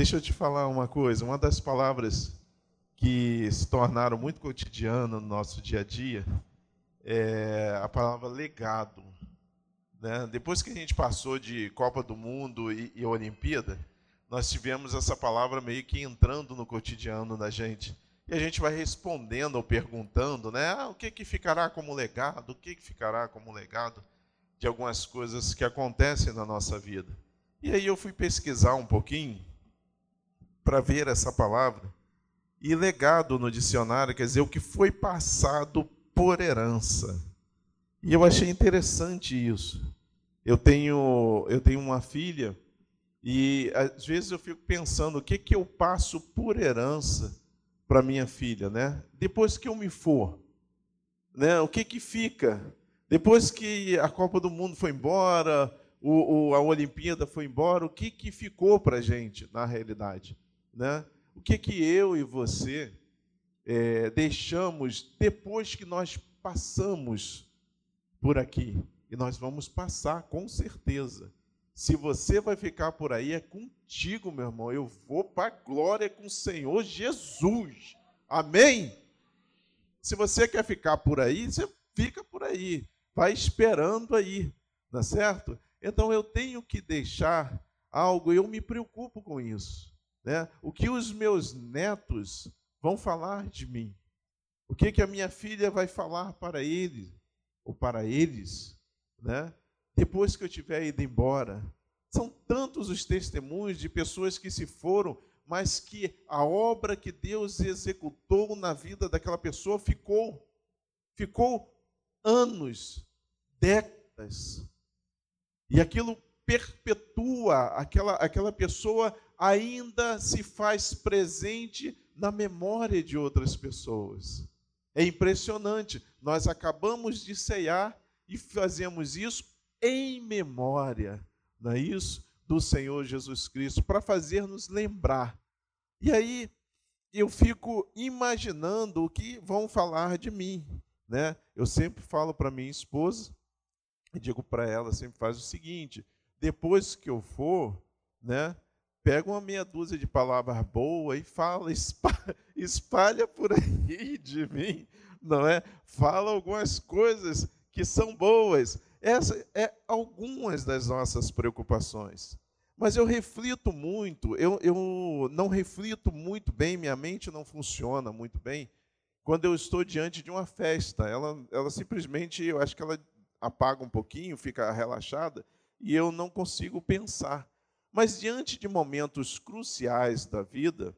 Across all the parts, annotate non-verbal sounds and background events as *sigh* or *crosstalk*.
Deixa eu te falar uma coisa. Uma das palavras que se tornaram muito cotidiana no nosso dia a dia é a palavra legado. Né? Depois que a gente passou de Copa do Mundo e, e Olimpíada, nós tivemos essa palavra meio que entrando no cotidiano da gente. E a gente vai respondendo ou perguntando, né? Ah, o que, que ficará como legado? O que, que ficará como legado de algumas coisas que acontecem na nossa vida? E aí eu fui pesquisar um pouquinho para ver essa palavra. E legado no dicionário quer dizer o que foi passado por herança. E eu achei interessante isso. Eu tenho, eu tenho uma filha e às vezes eu fico pensando o que, que eu passo por herança para minha filha, né? Depois que eu me for, né? O que que fica? Depois que a Copa do Mundo foi embora, o, o, a Olimpíada foi embora, o que que ficou para gente na realidade, né? O que que eu e você é, deixamos depois que nós passamos por aqui? E nós vamos passar com certeza. Se você vai ficar por aí, é contigo, meu irmão. Eu vou para a glória com o Senhor Jesus. Amém? Se você quer ficar por aí, você fica por aí. Vai esperando aí, tá certo? Então eu tenho que deixar algo, eu me preocupo com isso. Né? O que os meus netos vão falar de mim? O que, que a minha filha vai falar para eles? Ou para eles? Né? depois que eu tiver ido embora. São tantos os testemunhos de pessoas que se foram, mas que a obra que Deus executou na vida daquela pessoa ficou. Ficou anos, décadas. E aquilo perpetua, aquela, aquela pessoa ainda se faz presente na memória de outras pessoas. É impressionante. Nós acabamos de ceiar e fazemos isso em memória, não é isso? Do Senhor Jesus Cristo, para fazer-nos lembrar. E aí eu fico imaginando o que vão falar de mim, né? Eu sempre falo para minha esposa, e digo para ela, sempre faz o seguinte: depois que eu for, né? Pega uma meia dúzia de palavras boas e fala, *laughs* espalha, por aí de mim, não é? Fala algumas coisas que são boas. Essas é algumas das nossas preocupações. Mas eu reflito muito, eu, eu não reflito muito bem, minha mente não funciona muito bem quando eu estou diante de uma festa. Ela, ela simplesmente, eu acho que ela apaga um pouquinho, fica relaxada, e eu não consigo pensar. Mas diante de momentos cruciais da vida,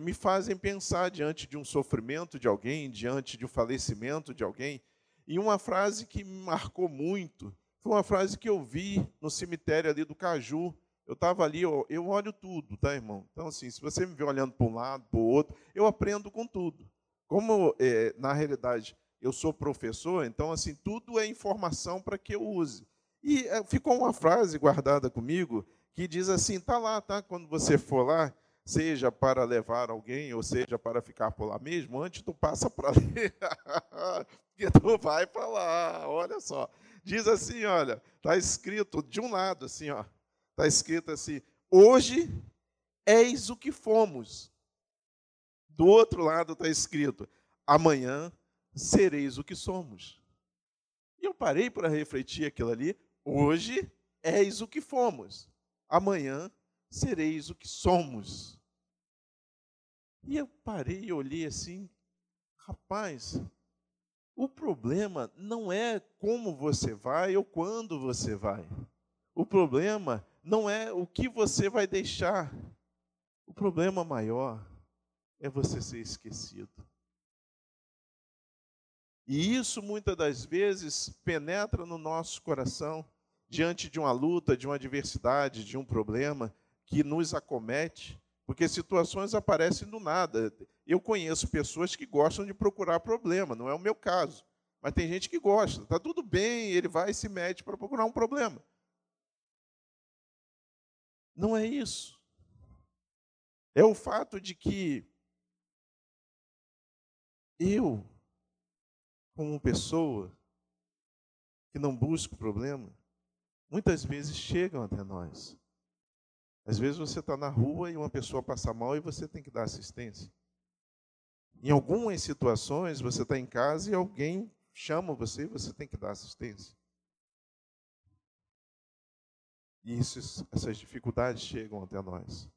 me fazem pensar diante de um sofrimento de alguém, diante de um falecimento de alguém, e uma frase que me marcou muito foi uma frase que eu vi no cemitério ali do Caju. Eu estava ali, eu, eu olho tudo, tá, irmão? Então, assim, se você me vê olhando para um lado, para o outro, eu aprendo com tudo. Como, é, na realidade, eu sou professor, então, assim, tudo é informação para que eu use. E é, ficou uma frase guardada comigo que diz assim: tá lá, tá? Quando você for lá, seja para levar alguém, ou seja para ficar por lá mesmo, antes tu passa para ali, *laughs* que tu vai para lá, olha só. Diz assim, olha, está escrito de um lado assim, ó, está escrito assim, hoje eis o que fomos. Do outro lado está escrito, amanhã sereis o que somos. E eu parei para refletir aquilo ali, hoje eis o que fomos, amanhã sereis o que somos. E eu parei e olhei assim, rapaz, o problema não é como você vai ou quando você vai. O problema não é o que você vai deixar. O problema maior é você ser esquecido. E isso muitas das vezes penetra no nosso coração diante de uma luta, de uma adversidade, de um problema que nos acomete, porque situações aparecem do nada. Eu conheço pessoas que gostam de procurar problema, não é o meu caso. Mas tem gente que gosta. Está tudo bem, ele vai e se mete para procurar um problema. Não é isso. É o fato de que eu, como pessoa que não busco problema, muitas vezes chegam até nós. Às vezes você está na rua e uma pessoa passa mal e você tem que dar assistência. Em algumas situações, você está em casa e alguém chama você e você tem que dar assistência. E essas dificuldades chegam até nós.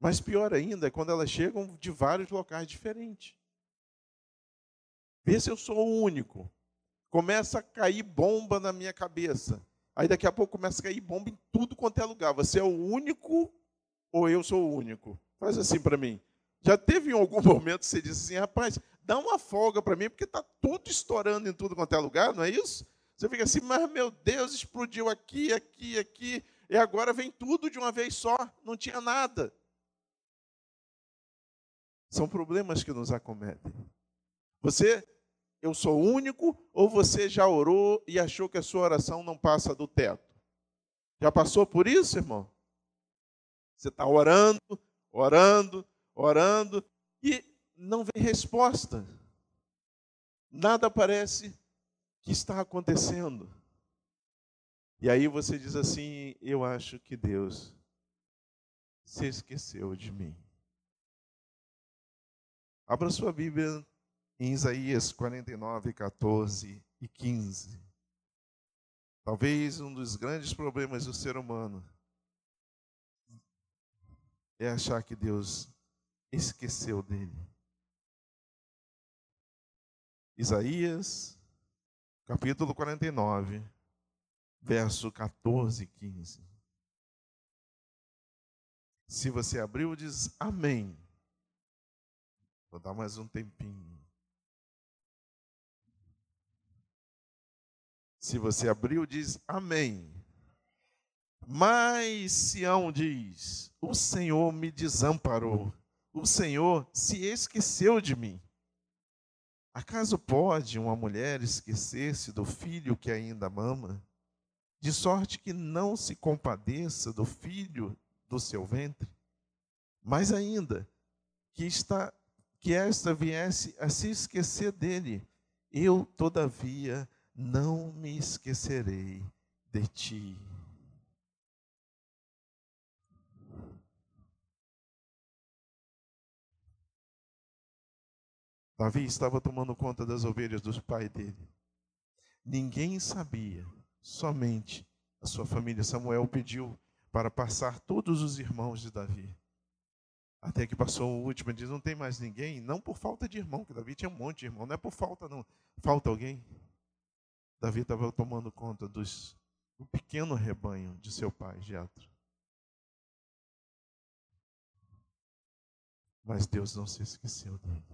Mas pior ainda é quando elas chegam de vários locais diferentes. Vê se eu sou o único. Começa a cair bomba na minha cabeça. Aí daqui a pouco começa a cair bomba em tudo quanto é lugar. Você é o único ou eu sou o único? Faz assim para mim. Já teve em algum *laughs* momento que você disse assim, rapaz, dá uma folga para mim, porque está tudo estourando em tudo quanto é lugar, não é isso? Você fica assim, mas meu Deus, explodiu aqui, aqui, aqui, e agora vem tudo de uma vez só, não tinha nada. São problemas que nos acometem. Você, eu sou único, ou você já orou e achou que a sua oração não passa do teto? Já passou por isso, irmão? Você está orando, orando, orando, e não vem resposta. Nada parece que está acontecendo. E aí você diz assim: Eu acho que Deus se esqueceu de mim. Abra sua Bíblia em Isaías 49, 14 e 15. Talvez um dos grandes problemas do ser humano é achar que Deus esqueceu dele. Isaías, capítulo 49, verso 14 e 15. Se você abriu, diz amém. Vou dar mais um tempinho. Se você abriu, diz amém. Mas Sião diz: O Senhor me desamparou, o Senhor se esqueceu de mim. Acaso pode uma mulher esquecer-se do filho que ainda mama, de sorte que não se compadeça do filho do seu ventre? Mais ainda, que está que esta viesse a se esquecer dele. Eu, todavia, não me esquecerei de ti. Davi estava tomando conta das ovelhas dos pais dele. Ninguém sabia, somente a sua família. Samuel pediu para passar todos os irmãos de Davi. Até que passou o último, ele diz: Não tem mais ninguém? Não por falta de irmão, que Davi tinha um monte de irmão, não é por falta, não. Falta alguém? Davi estava tomando conta dos, do pequeno rebanho de seu pai, Jetro. Mas Deus não se esqueceu dele.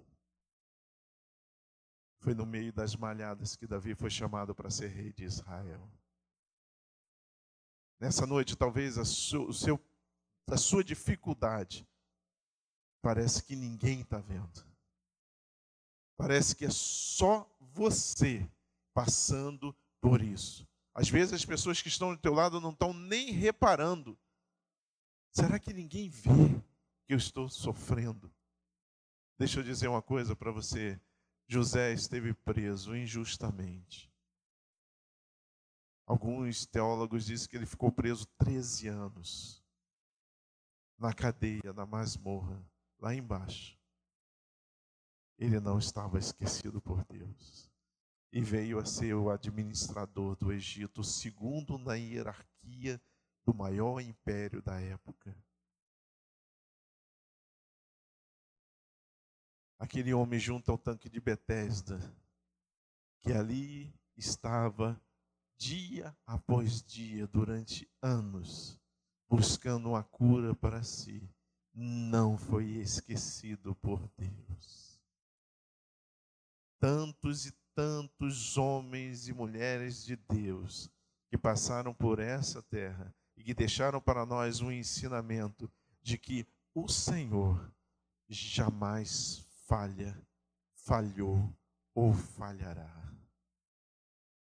Foi no meio das malhadas que Davi foi chamado para ser rei de Israel. Nessa noite, talvez a, su, o seu, a sua dificuldade parece que ninguém está vendo. Parece que é só você passando por isso. Às vezes as pessoas que estão do teu lado não estão nem reparando. Será que ninguém vê que eu estou sofrendo? Deixa eu dizer uma coisa para você. José esteve preso injustamente. Alguns teólogos dizem que ele ficou preso 13 anos na cadeia, na masmorra lá embaixo, ele não estava esquecido por Deus. E veio a ser o administrador do Egito, segundo na hierarquia do maior império da época. Aquele homem junto ao tanque de Betesda, que ali estava dia após dia, durante anos, buscando uma cura para si não foi esquecido por Deus. Tantos e tantos homens e mulheres de Deus que passaram por essa terra e que deixaram para nós um ensinamento de que o Senhor jamais falha, falhou ou falhará.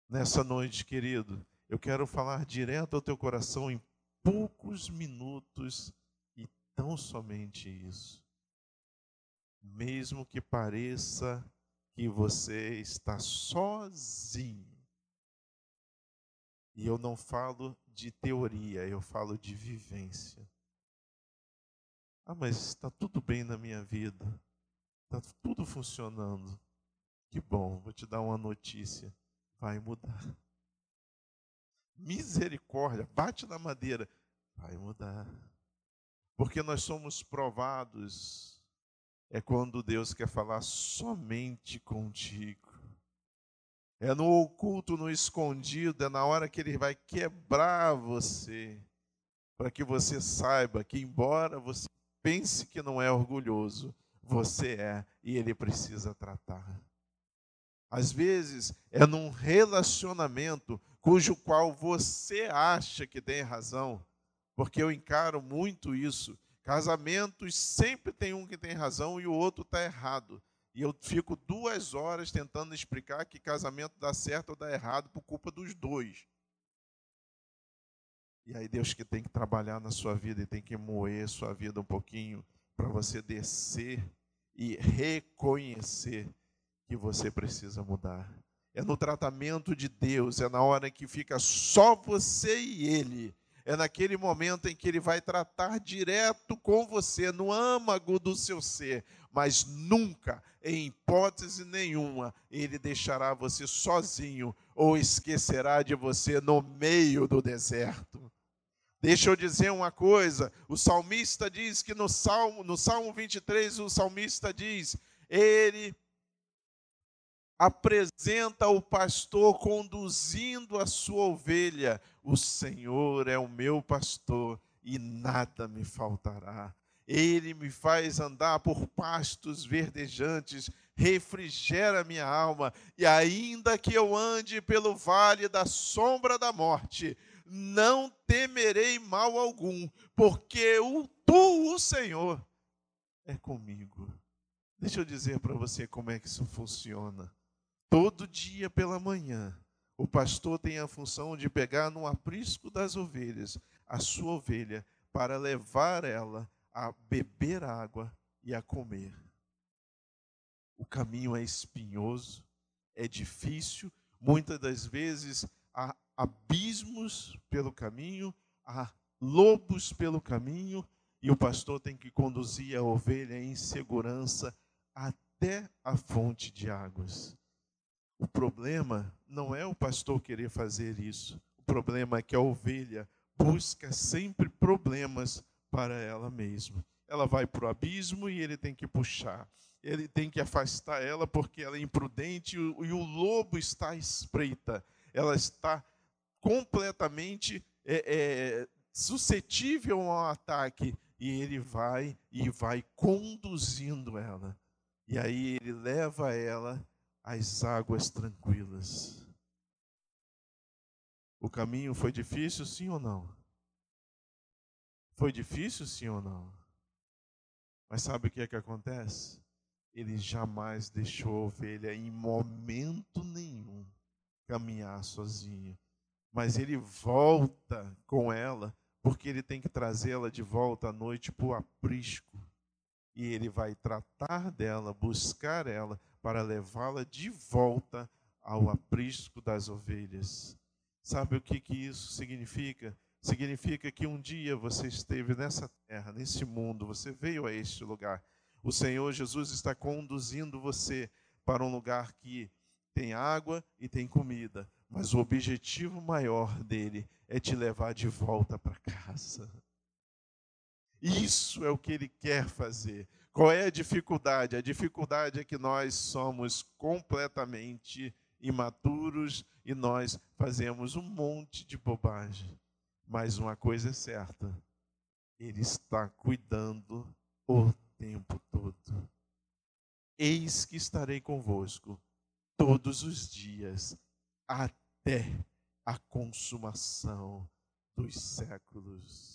Nessa noite, querido, eu quero falar direto ao teu coração em poucos minutos tão somente isso. Mesmo que pareça que você está sozinho, E eu não falo de teoria, eu falo de vivência. Ah, mas está tudo bem na minha vida. Está tudo funcionando. Que bom, vou te dar uma notícia. Vai mudar. Misericórdia, bate na madeira. Vai mudar. Porque nós somos provados. É quando Deus quer falar somente contigo. É no oculto, no escondido, é na hora que Ele vai quebrar você. Para que você saiba que, embora você pense que não é orgulhoso, você é e Ele precisa tratar. Às vezes é num relacionamento cujo qual você acha que tem razão, porque eu encaro muito isso. Casamentos sempre tem um que tem razão e o outro está errado. E eu fico duas horas tentando explicar que casamento dá certo ou dá errado por culpa dos dois. E aí Deus que tem que trabalhar na sua vida e tem que moer sua vida um pouquinho para você descer e reconhecer que você precisa mudar. É no tratamento de Deus, é na hora que fica só você e Ele. É naquele momento em que Ele vai tratar direto com você, no âmago do seu ser, mas nunca, em hipótese nenhuma, Ele deixará você sozinho ou esquecerá de você no meio do deserto. Deixa eu dizer uma coisa: o salmista diz que no Salmo, no Salmo 23, o salmista diz: Ele apresenta o pastor conduzindo a sua ovelha. O Senhor é o meu pastor e nada me faltará. Ele me faz andar por pastos verdejantes, refrigera minha alma, e ainda que eu ande pelo vale da sombra da morte, não temerei mal algum, porque o tu, o Senhor, é comigo. Deixa eu dizer para você como é que isso funciona. Todo dia pela manhã, o pastor tem a função de pegar no aprisco das ovelhas a sua ovelha para levar ela a beber água e a comer. O caminho é espinhoso, é difícil, muitas das vezes há abismos pelo caminho, há lobos pelo caminho, e o pastor tem que conduzir a ovelha em segurança até a fonte de águas. O problema não é o pastor querer fazer isso. O problema é que a ovelha busca sempre problemas para ela mesma. Ela vai para o abismo e ele tem que puxar. Ele tem que afastar ela porque ela é imprudente e o lobo está à espreita. Ela está completamente é, é, suscetível ao ataque e ele vai e vai conduzindo ela. E aí ele leva ela as águas tranquilas. O caminho foi difícil, sim ou não? Foi difícil, sim ou não? Mas sabe o que é que acontece? Ele jamais deixou a ovelha em momento nenhum caminhar sozinho. Mas ele volta com ela, porque ele tem que trazê-la de volta à noite para o aprisco. E ele vai tratar dela, buscar ela, para levá-la de volta ao aprisco das ovelhas. Sabe o que, que isso significa? Significa que um dia você esteve nessa terra, nesse mundo, você veio a este lugar. O Senhor Jesus está conduzindo você para um lugar que tem água e tem comida, mas o objetivo maior dele é te levar de volta para casa. Isso é o que ele quer fazer. Qual é a dificuldade? A dificuldade é que nós somos completamente imaturos e nós fazemos um monte de bobagem. Mas uma coisa é certa: Ele está cuidando o tempo todo. Eis que estarei convosco todos os dias, até a consumação dos séculos.